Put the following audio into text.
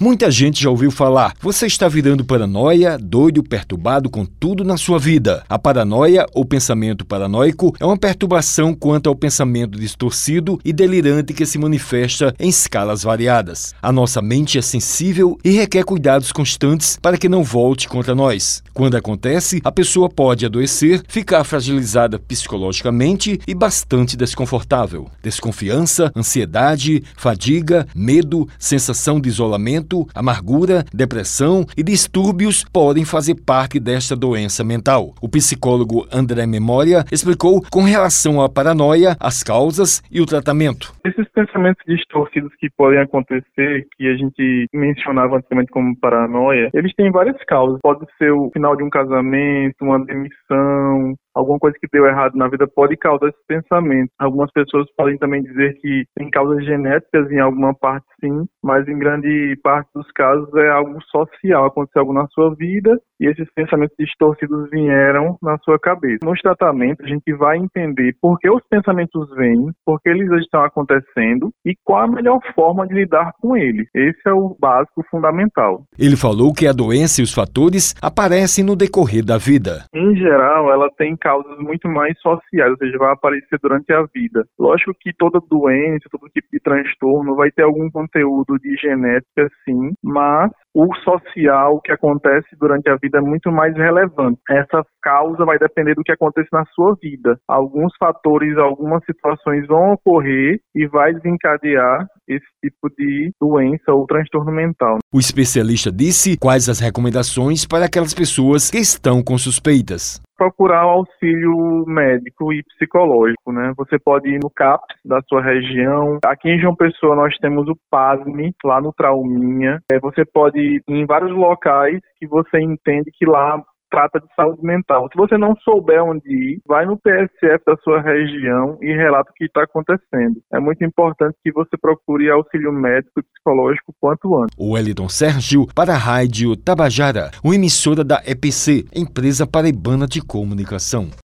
Muita gente já ouviu falar, você está virando paranoia, doido, perturbado com tudo na sua vida. A paranoia ou pensamento paranoico é uma perturbação quanto ao pensamento distorcido e delirante que se manifesta em escalas variadas. A nossa mente é sensível e requer cuidados constantes para que não volte contra nós. Quando acontece, a pessoa pode adoecer, ficar fragilizada psicologicamente e bastante desconfortável. Desconfiança, ansiedade, fadiga, medo, sensação de isolamento amargura, depressão e distúrbios podem fazer parte desta doença mental. O psicólogo André Memória explicou com relação à paranoia, as causas e o tratamento. Esses pensamentos distorcidos que podem acontecer, que a gente mencionava anteriormente como paranoia, eles têm várias causas. Pode ser o final de um casamento, uma demissão, alguma coisa que deu errado na vida pode causar esse pensamento. Algumas pessoas podem também dizer que tem causas genéticas em alguma parte sim, mas em grande parte dos casos é algo social, aconteceu algo na sua vida e esses pensamentos distorcidos vieram na sua cabeça. Nos tratamentos a gente vai entender por que os pensamentos vêm, por que eles estão acontecendo e qual a melhor forma de lidar com eles. Esse é o básico fundamental. Ele falou que a doença e os fatores aparecem no decorrer da vida. Em geral, ela tem causas muito mais sociais, ou seja, vai aparecer durante a vida. Lógico que toda doença, todo tipo de transtorno vai ter algum conteúdo de genética, sim, mas o social que acontece durante a vida é muito mais relevante. Essa causa vai depender do que acontece na sua vida. Alguns fatores, algumas situações vão ocorrer e vai desencadear esse tipo de doença ou transtorno mental. O especialista disse quais as recomendações para aquelas pessoas que estão com suspeitas procurar auxílio médico e psicológico, né? Você pode ir no CAPS da sua região. Aqui em João Pessoa nós temos o PASME, lá no Trauminha. É, você pode ir em vários locais que você entende que lá trata de saúde mental. Se você não souber onde ir, vai no PSF da sua região e relata o que está acontecendo. É muito importante que você procure auxílio médico e psicológico quanto antes. O Wellington Sérgio para a Rádio Tabajara, uma emissora da EPC, Empresa Paraibana de Comunicação.